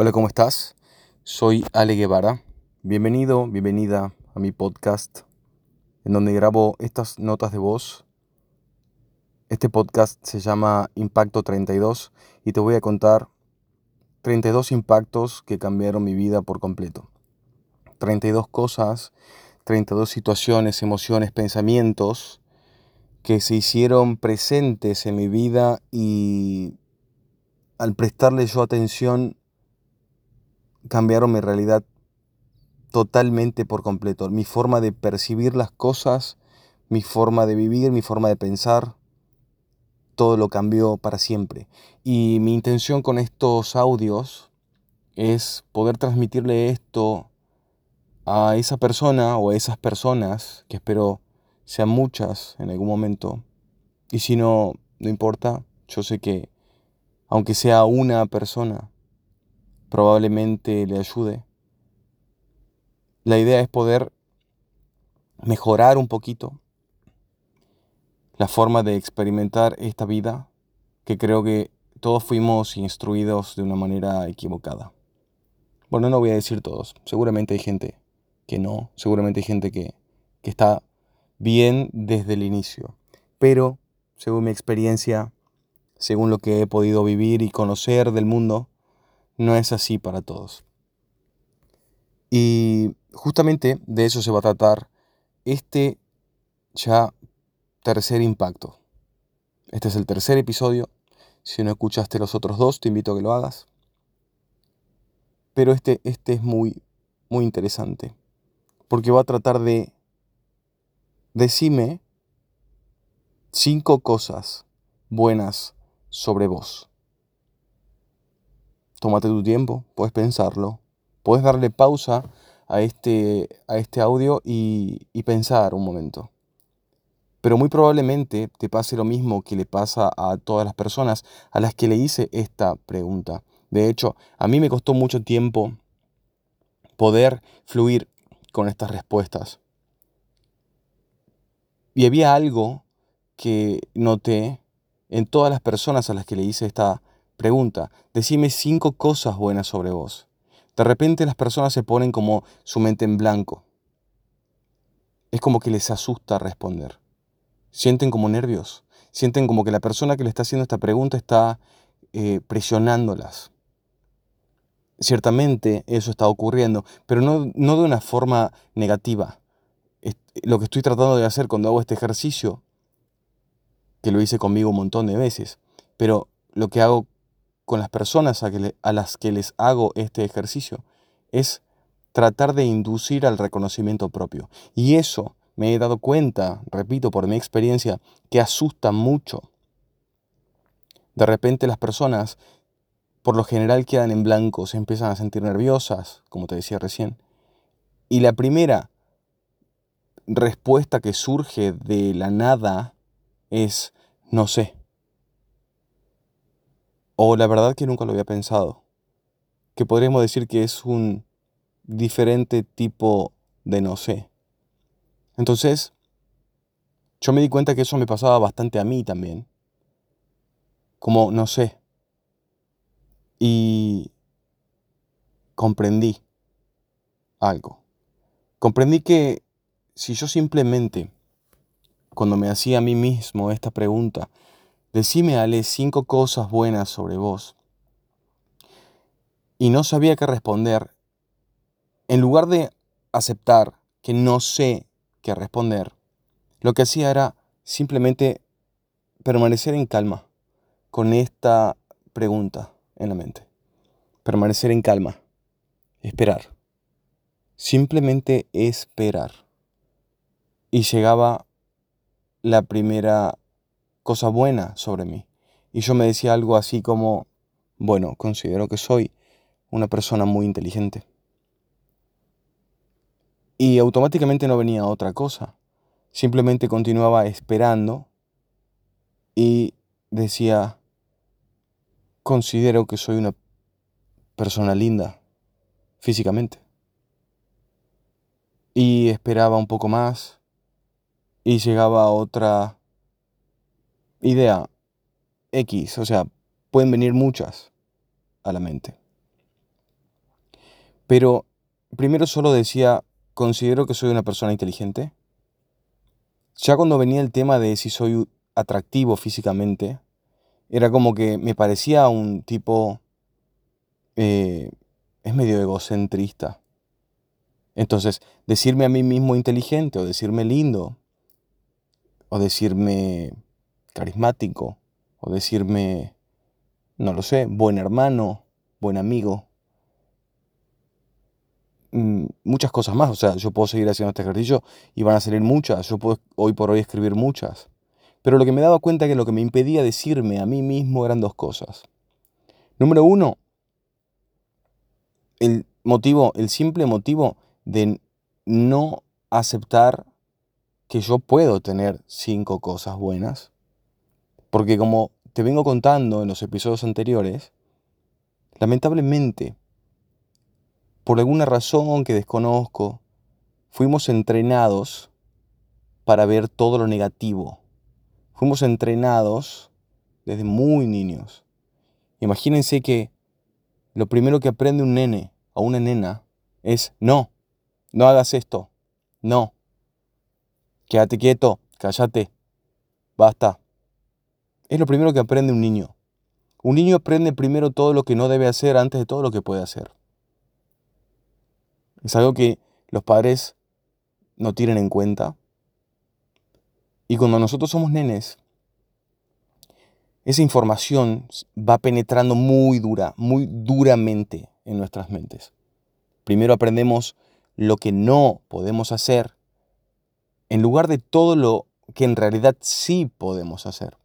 Hola, ¿cómo estás? Soy Ale Guevara. Bienvenido, bienvenida a mi podcast, en donde grabo estas notas de voz. Este podcast se llama Impacto 32 y te voy a contar 32 impactos que cambiaron mi vida por completo. 32 cosas, 32 situaciones, emociones, pensamientos que se hicieron presentes en mi vida y al prestarle yo atención cambiaron mi realidad totalmente por completo. Mi forma de percibir las cosas, mi forma de vivir, mi forma de pensar, todo lo cambió para siempre. Y mi intención con estos audios es poder transmitirle esto a esa persona o a esas personas, que espero sean muchas en algún momento. Y si no, no importa, yo sé que aunque sea una persona, probablemente le ayude. La idea es poder mejorar un poquito la forma de experimentar esta vida que creo que todos fuimos instruidos de una manera equivocada. Bueno, no voy a decir todos, seguramente hay gente que no, seguramente hay gente que, que está bien desde el inicio, pero según mi experiencia, según lo que he podido vivir y conocer del mundo, no es así para todos. Y justamente de eso se va a tratar este ya tercer impacto. Este es el tercer episodio. Si no escuchaste los otros dos, te invito a que lo hagas. Pero este, este es muy, muy interesante. Porque va a tratar de decime cinco cosas buenas sobre vos. Tómate tu tiempo, puedes pensarlo, puedes darle pausa a este, a este audio y, y pensar un momento. Pero muy probablemente te pase lo mismo que le pasa a todas las personas a las que le hice esta pregunta. De hecho, a mí me costó mucho tiempo poder fluir con estas respuestas. Y había algo que noté en todas las personas a las que le hice esta Pregunta, decime cinco cosas buenas sobre vos. De repente las personas se ponen como su mente en blanco. Es como que les asusta responder. Sienten como nervios. Sienten como que la persona que le está haciendo esta pregunta está eh, presionándolas. Ciertamente eso está ocurriendo, pero no, no de una forma negativa. Lo que estoy tratando de hacer cuando hago este ejercicio, que lo hice conmigo un montón de veces, pero lo que hago con las personas a, las que les hago este ejercicio es tratar de inducir al reconocimiento propio. Y eso me he dado cuenta, repito, por mi experiencia, que asusta mucho. De repente las personas, por lo general, quedan en blanco, se empiezan a sentir nerviosas, como te decía recién. Y la primera respuesta que surge de la nada es no sé. O la verdad que nunca lo había pensado. Que podríamos decir que es un diferente tipo de no sé. Entonces, yo me di cuenta que eso me pasaba bastante a mí también. Como no sé. Y comprendí algo. Comprendí que si yo simplemente, cuando me hacía a mí mismo esta pregunta, Decime, Ale, cinco cosas buenas sobre vos. Y no sabía qué responder. En lugar de aceptar que no sé qué responder, lo que hacía era simplemente permanecer en calma con esta pregunta en la mente. Permanecer en calma. Esperar. Simplemente esperar. Y llegaba la primera cosa buena sobre mí. Y yo me decía algo así como, bueno, considero que soy una persona muy inteligente. Y automáticamente no venía otra cosa. Simplemente continuaba esperando y decía, considero que soy una persona linda físicamente. Y esperaba un poco más y llegaba otra idea X, o sea, pueden venir muchas a la mente. Pero primero solo decía, considero que soy una persona inteligente. Ya cuando venía el tema de si soy atractivo físicamente, era como que me parecía un tipo... Eh, es medio egocentrista. Entonces, decirme a mí mismo inteligente o decirme lindo o decirme carismático o decirme, no lo sé, buen hermano, buen amigo, mm, muchas cosas más. O sea, yo puedo seguir haciendo este ejercicio y van a salir muchas. Yo puedo hoy por hoy escribir muchas. Pero lo que me daba cuenta que lo que me impedía decirme a mí mismo eran dos cosas. Número uno, el motivo, el simple motivo de no aceptar que yo puedo tener cinco cosas buenas. Porque como te vengo contando en los episodios anteriores, lamentablemente, por alguna razón que desconozco, fuimos entrenados para ver todo lo negativo. Fuimos entrenados desde muy niños. Imagínense que lo primero que aprende un nene o una nena es no, no hagas esto, no, quédate quieto, cállate, basta. Es lo primero que aprende un niño. Un niño aprende primero todo lo que no debe hacer antes de todo lo que puede hacer. Es algo que los padres no tienen en cuenta. Y cuando nosotros somos nenes, esa información va penetrando muy dura, muy duramente en nuestras mentes. Primero aprendemos lo que no podemos hacer en lugar de todo lo que en realidad sí podemos hacer.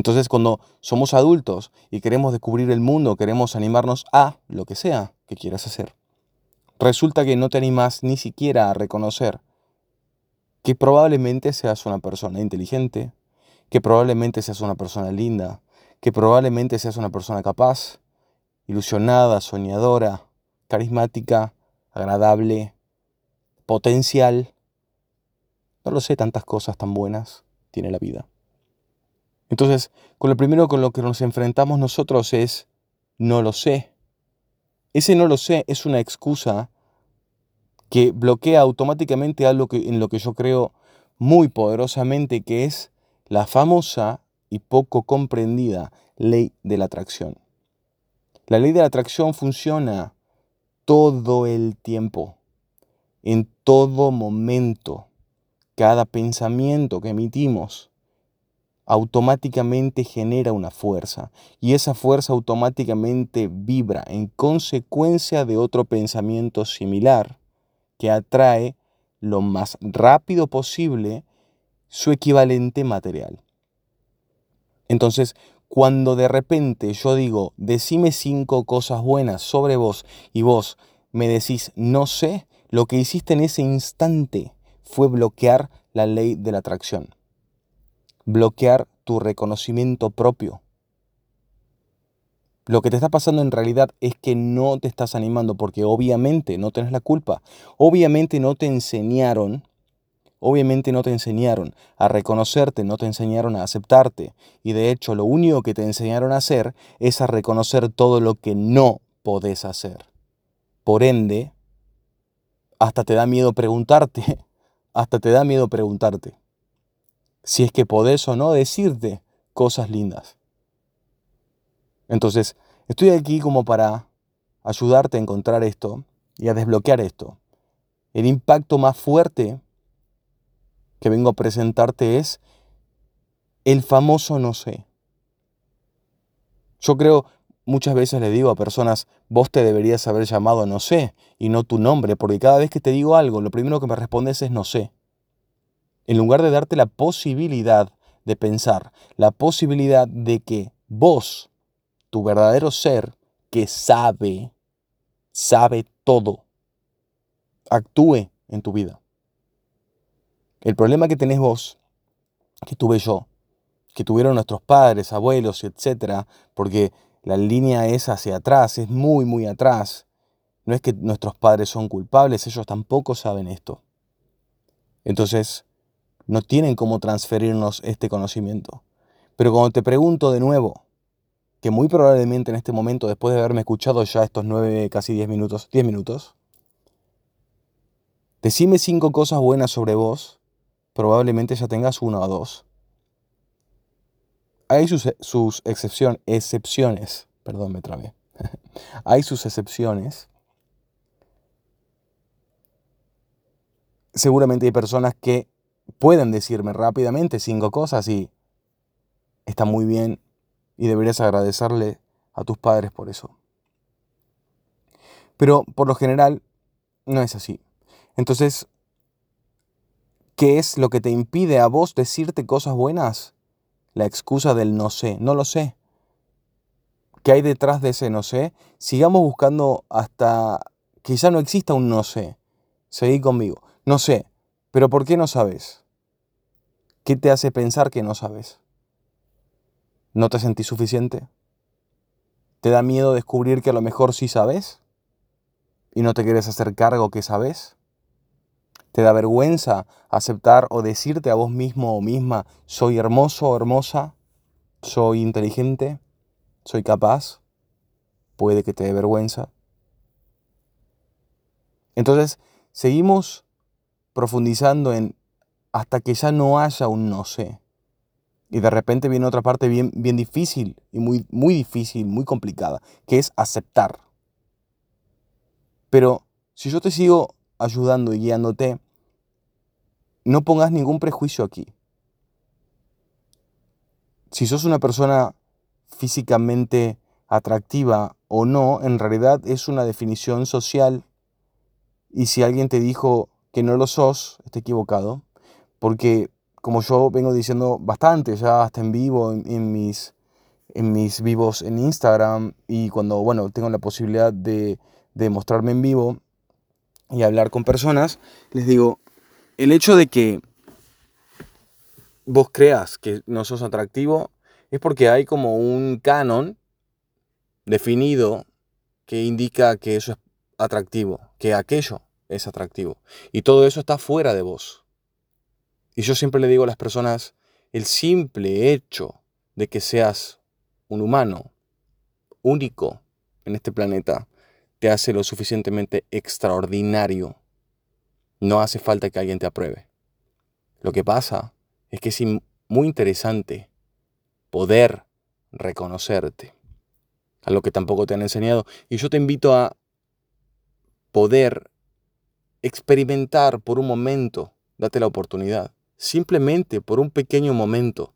Entonces cuando somos adultos y queremos descubrir el mundo, queremos animarnos a lo que sea que quieras hacer, resulta que no te animas ni siquiera a reconocer que probablemente seas una persona inteligente, que probablemente seas una persona linda, que probablemente seas una persona capaz, ilusionada, soñadora, carismática, agradable, potencial. No lo sé, tantas cosas tan buenas tiene la vida. Entonces, con lo primero con lo que nos enfrentamos nosotros es no lo sé. Ese no lo sé es una excusa que bloquea automáticamente algo que, en lo que yo creo muy poderosamente, que es la famosa y poco comprendida ley de la atracción. La ley de la atracción funciona todo el tiempo, en todo momento. Cada pensamiento que emitimos automáticamente genera una fuerza y esa fuerza automáticamente vibra en consecuencia de otro pensamiento similar que atrae lo más rápido posible su equivalente material. Entonces, cuando de repente yo digo, decime cinco cosas buenas sobre vos y vos me decís, no sé, lo que hiciste en ese instante fue bloquear la ley de la atracción, bloquear tu reconocimiento propio. Lo que te está pasando en realidad es que no te estás animando porque obviamente no tenés la culpa, obviamente no te enseñaron Obviamente no te enseñaron a reconocerte, no te enseñaron a aceptarte. Y de hecho lo único que te enseñaron a hacer es a reconocer todo lo que no podés hacer. Por ende, hasta te da miedo preguntarte, hasta te da miedo preguntarte si es que podés o no decirte cosas lindas. Entonces, estoy aquí como para ayudarte a encontrar esto y a desbloquear esto. El impacto más fuerte que vengo a presentarte es el famoso no sé. Yo creo, muchas veces le digo a personas, vos te deberías haber llamado no sé y no tu nombre, porque cada vez que te digo algo, lo primero que me respondes es no sé. En lugar de darte la posibilidad de pensar, la posibilidad de que vos, tu verdadero ser, que sabe, sabe todo, actúe en tu vida. El problema que tenés vos, que tuve yo, que tuvieron nuestros padres, abuelos, etcétera, porque la línea es hacia atrás, es muy, muy atrás. No es que nuestros padres son culpables, ellos tampoco saben esto. Entonces, no tienen cómo transferirnos este conocimiento. Pero cuando te pregunto de nuevo, que muy probablemente en este momento, después de haberme escuchado ya estos nueve, casi diez minutos, diez minutos, decime cinco cosas buenas sobre vos, probablemente ya tengas una o dos. Hay sus, sus excepciones, perdón, me trabé. Hay sus excepciones. Seguramente hay personas que pueden decirme rápidamente cinco cosas y está muy bien y deberías agradecerle a tus padres por eso. Pero por lo general no es así. Entonces, ¿qué es lo que te impide a vos decirte cosas buenas? La excusa del no sé, no lo sé. ¿Qué hay detrás de ese no sé? Sigamos buscando hasta ya no exista un no sé. Seguí conmigo. No sé, pero ¿por qué no sabes? ¿Qué te hace pensar que no sabes? ¿No te sentís suficiente? ¿Te da miedo descubrir que a lo mejor sí sabes? ¿Y no te quieres hacer cargo que sabes? ¿Te da vergüenza aceptar o decirte a vos mismo o misma, soy hermoso o hermosa? ¿Soy inteligente? ¿Soy capaz? Puede que te dé vergüenza. Entonces, seguimos profundizando en hasta que ya no haya un no sé. Y de repente viene otra parte bien, bien difícil y muy, muy difícil, muy complicada, que es aceptar. Pero si yo te sigo ayudando y guiándote, no pongas ningún prejuicio aquí. Si sos una persona físicamente atractiva o no, en realidad es una definición social. Y si alguien te dijo que no lo sos, está equivocado. Porque como yo vengo diciendo bastante, ya hasta en vivo, en, mis, en mis vivos en Instagram y cuando, bueno, tengo la posibilidad de, de mostrarme en vivo y hablar con personas, les digo, el hecho de que vos creas que no sos atractivo es porque hay como un canon definido que indica que eso es atractivo, que aquello es atractivo. Y todo eso está fuera de vos. Y yo siempre le digo a las personas, el simple hecho de que seas un humano único en este planeta te hace lo suficientemente extraordinario. No hace falta que alguien te apruebe. Lo que pasa es que es muy interesante poder reconocerte, a lo que tampoco te han enseñado. Y yo te invito a poder experimentar por un momento, date la oportunidad, simplemente por un pequeño momento,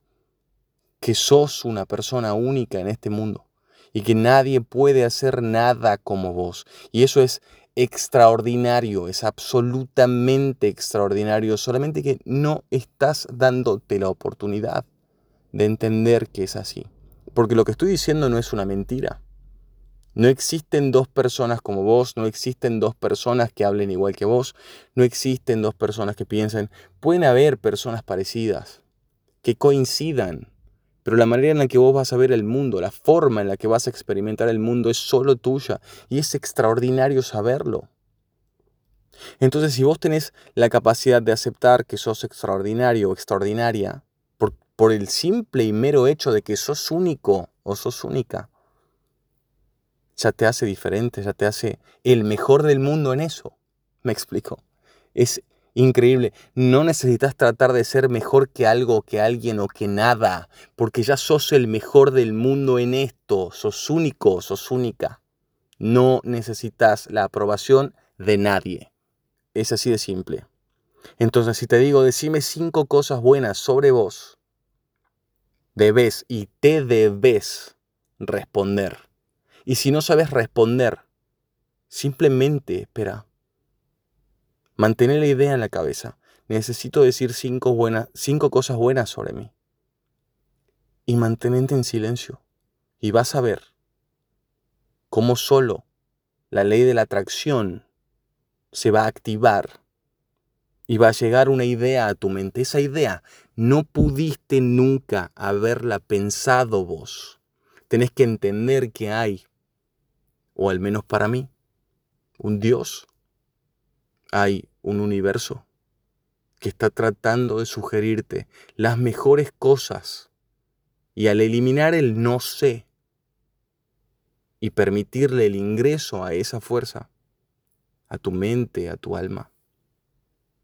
que sos una persona única en este mundo y que nadie puede hacer nada como vos. Y eso es extraordinario, es absolutamente extraordinario, solamente que no estás dándote la oportunidad de entender que es así. Porque lo que estoy diciendo no es una mentira. No existen dos personas como vos, no existen dos personas que hablen igual que vos, no existen dos personas que piensen. Pueden haber personas parecidas, que coincidan, pero la manera en la que vos vas a ver el mundo, la forma en la que vas a experimentar el mundo es solo tuya y es extraordinario saberlo. Entonces, si vos tenés la capacidad de aceptar que sos extraordinario o extraordinaria, por, por el simple y mero hecho de que sos único o sos única, ya te hace diferente, ya te hace el mejor del mundo en eso. ¿Me explico? Es increíble. No necesitas tratar de ser mejor que algo, que alguien o que nada, porque ya sos el mejor del mundo en esto. Sos único, sos única. No necesitas la aprobación de nadie. Es así de simple. Entonces, si te digo, decime cinco cosas buenas sobre vos, debes y te debes responder y si no sabes responder, simplemente espera. Mantén la idea en la cabeza. Necesito decir cinco, buenas, cinco cosas buenas sobre mí. Y manténete en silencio. Y vas a ver cómo solo la ley de la atracción se va a activar y va a llegar una idea a tu mente. Esa idea no pudiste nunca haberla pensado vos. Tenés que entender que hay o al menos para mí, un Dios. Hay un universo que está tratando de sugerirte las mejores cosas y al eliminar el no sé, y permitirle el ingreso a esa fuerza, a tu mente, a tu alma,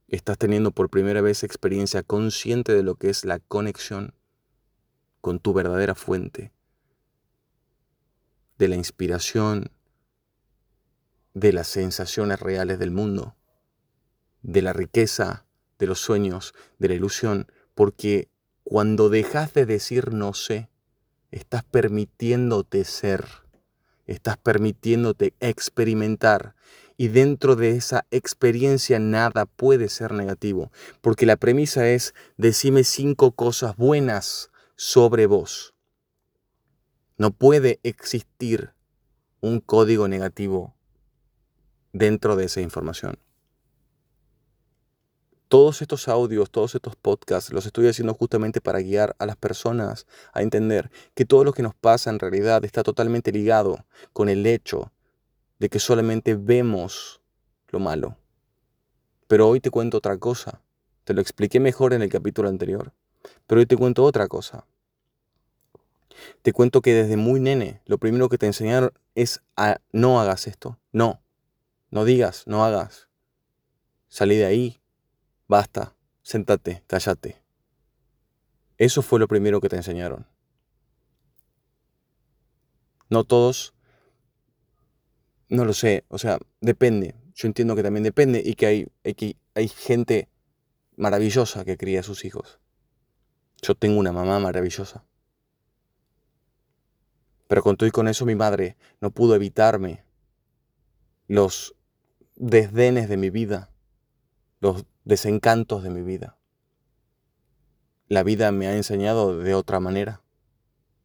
estás teniendo por primera vez experiencia consciente de lo que es la conexión con tu verdadera fuente, de la inspiración, de las sensaciones reales del mundo, de la riqueza, de los sueños, de la ilusión, porque cuando dejas de decir no sé, estás permitiéndote ser, estás permitiéndote experimentar y dentro de esa experiencia nada puede ser negativo, porque la premisa es decime cinco cosas buenas sobre vos. No puede existir un código negativo dentro de esa información. Todos estos audios, todos estos podcasts los estoy haciendo justamente para guiar a las personas a entender que todo lo que nos pasa en realidad está totalmente ligado con el hecho de que solamente vemos lo malo. Pero hoy te cuento otra cosa. Te lo expliqué mejor en el capítulo anterior. Pero hoy te cuento otra cosa. Te cuento que desde muy nene lo primero que te enseñaron es a no hagas esto. No. No digas, no hagas. Salí de ahí, Basta, sentate, cállate. Eso fue lo primero que te enseñaron. No todos, no lo sé, o sea, depende. Yo entiendo que también depende y que hay, hay, hay gente maravillosa que cría a sus hijos. Yo tengo una mamá maravillosa. Pero con todo y con eso mi madre no pudo evitarme los desdenes de mi vida, los desencantos de mi vida. La vida me ha enseñado de otra manera.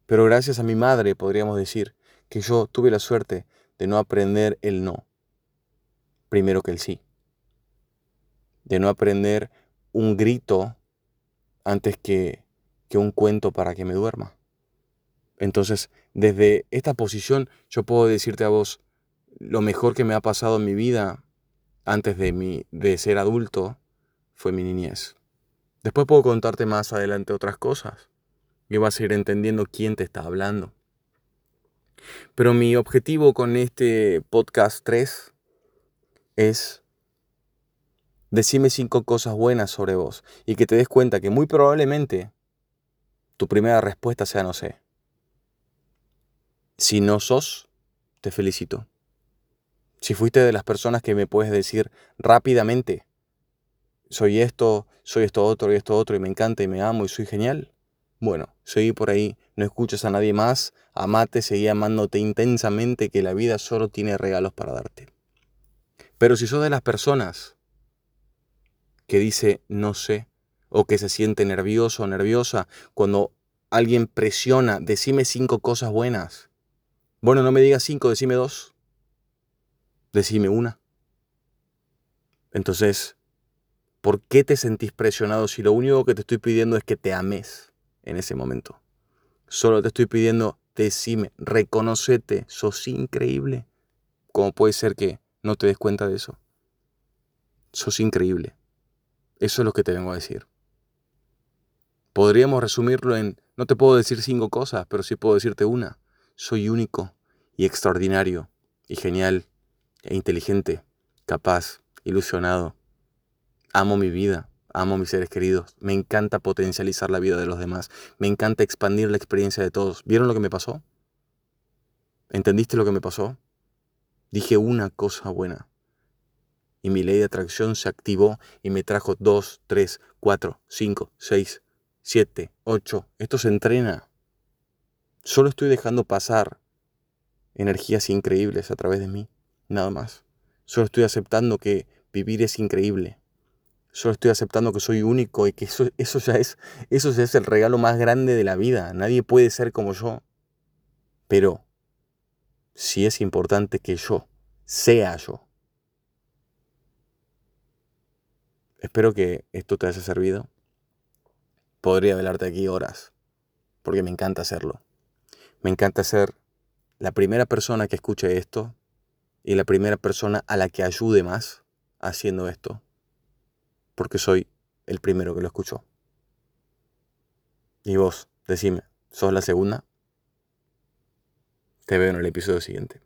Pero gracias a mi madre podríamos decir que yo tuve la suerte de no aprender el no, primero que el sí. De no aprender un grito antes que, que un cuento para que me duerma. Entonces, desde esta posición yo puedo decirte a vos, lo mejor que me ha pasado en mi vida antes de, mi, de ser adulto fue mi niñez. Después puedo contarte más adelante otras cosas y vas a ir entendiendo quién te está hablando. Pero mi objetivo con este podcast 3 es decirme cinco cosas buenas sobre vos y que te des cuenta que muy probablemente tu primera respuesta sea no sé. Si no sos, te felicito. Si fuiste de las personas que me puedes decir rápidamente, soy esto, soy esto otro y esto otro y me encanta y me amo y soy genial. Bueno, seguí por ahí, no escuches a nadie más, amate, seguí amándote intensamente que la vida solo tiene regalos para darte. Pero si sos de las personas que dice no sé, o que se siente nervioso o nerviosa cuando alguien presiona, decime cinco cosas buenas. Bueno, no me digas cinco, decime dos. Decime una. Entonces, ¿Por qué te sentís presionado si lo único que te estoy pidiendo es que te ames en ese momento? Solo te estoy pidiendo, decime, reconocete, sos increíble. ¿Cómo puede ser que no te des cuenta de eso? Sos increíble. Eso es lo que te vengo a decir. Podríamos resumirlo en, no te puedo decir cinco cosas, pero sí puedo decirte una. Soy único y extraordinario y genial inteligente, capaz, ilusionado, Amo mi vida, amo mis seres queridos, me encanta potencializar la vida de los demás, me encanta expandir la experiencia de todos. ¿Vieron lo que me pasó? ¿Entendiste lo que me pasó? Dije una cosa buena. Y mi ley de atracción se activó y me trajo dos, tres, cuatro, cinco, seis, siete, ocho. Esto se entrena. Solo estoy dejando pasar energías increíbles a través de mí, nada más. Solo estoy aceptando que vivir es increíble, Solo estoy aceptando que soy único y que eso, eso, ya es, eso ya es el regalo más grande de la vida. Nadie puede ser como yo. Pero sí es importante que yo sea yo. Espero que esto te haya servido. Podría velarte aquí horas, porque me encanta hacerlo. Me encanta ser la primera persona que escuche esto y la primera persona a la que ayude más haciendo esto porque soy el primero que lo escuchó. Y vos, decime, ¿sos la segunda? Te veo en el episodio siguiente.